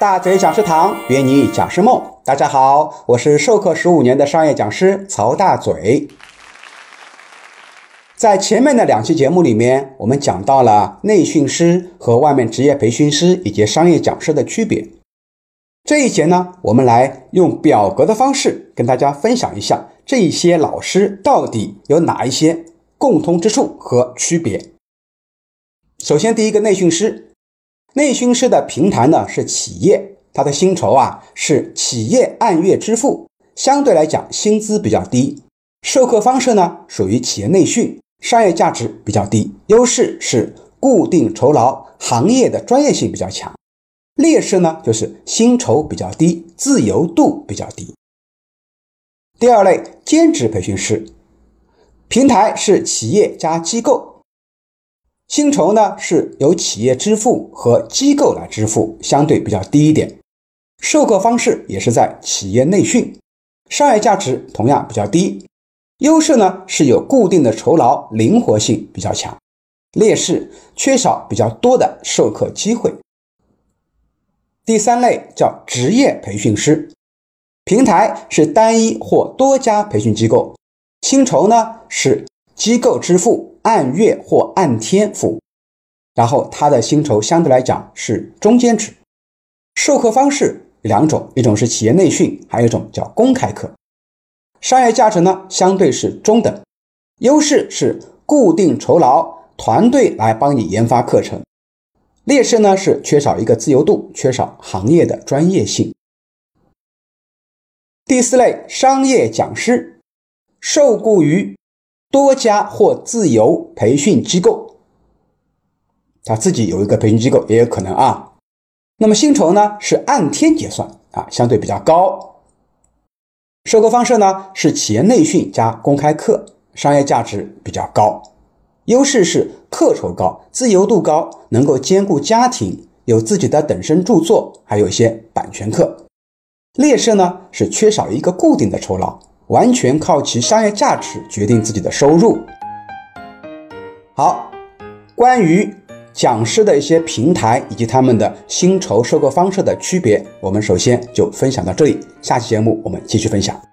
大嘴讲师堂，圆你讲师梦。大家好，我是授课十五年的商业讲师曹大嘴。在前面的两期节目里面，我们讲到了内训师和外面职业培训师以及商业讲师的区别。这一节呢，我们来用表格的方式跟大家分享一下这一些老师到底有哪一些共通之处和区别。首先，第一个内训师。内训师的平台呢是企业，他的薪酬啊是企业按月支付，相对来讲薪资比较低。授课方式呢属于企业内训，商业价值比较低。优势是固定酬劳，行业的专业性比较强。劣势呢就是薪酬比较低，自由度比较低。第二类兼职培训师，平台是企业加机构。薪酬呢是由企业支付和机构来支付，相对比较低一点。授课方式也是在企业内训，商业价值同样比较低。优势呢是有固定的酬劳，灵活性比较强。劣势缺少比较多的授课机会。第三类叫职业培训师，平台是单一或多家培训机构，薪酬呢是机构支付。按月或按天付，然后他的薪酬相对来讲是中间值。授课方式两种，一种是企业内训，还有一种叫公开课。商业价值呢相对是中等，优势是固定酬劳，团队来帮你研发课程。劣势呢是缺少一个自由度，缺少行业的专业性。第四类商业讲师，受雇于。多家或自由培训机构，他自己有一个培训机构也有可能啊。那么薪酬呢是按天结算啊，相对比较高。授课方式呢是企业内训加公开课，商业价值比较高。优势是课酬高，自由度高，能够兼顾家庭，有自己的等身著作，还有一些版权课。劣势呢是缺少一个固定的酬劳。完全靠其商业价值决定自己的收入。好，关于讲师的一些平台以及他们的薪酬、收购方式的区别，我们首先就分享到这里。下期节目我们继续分享。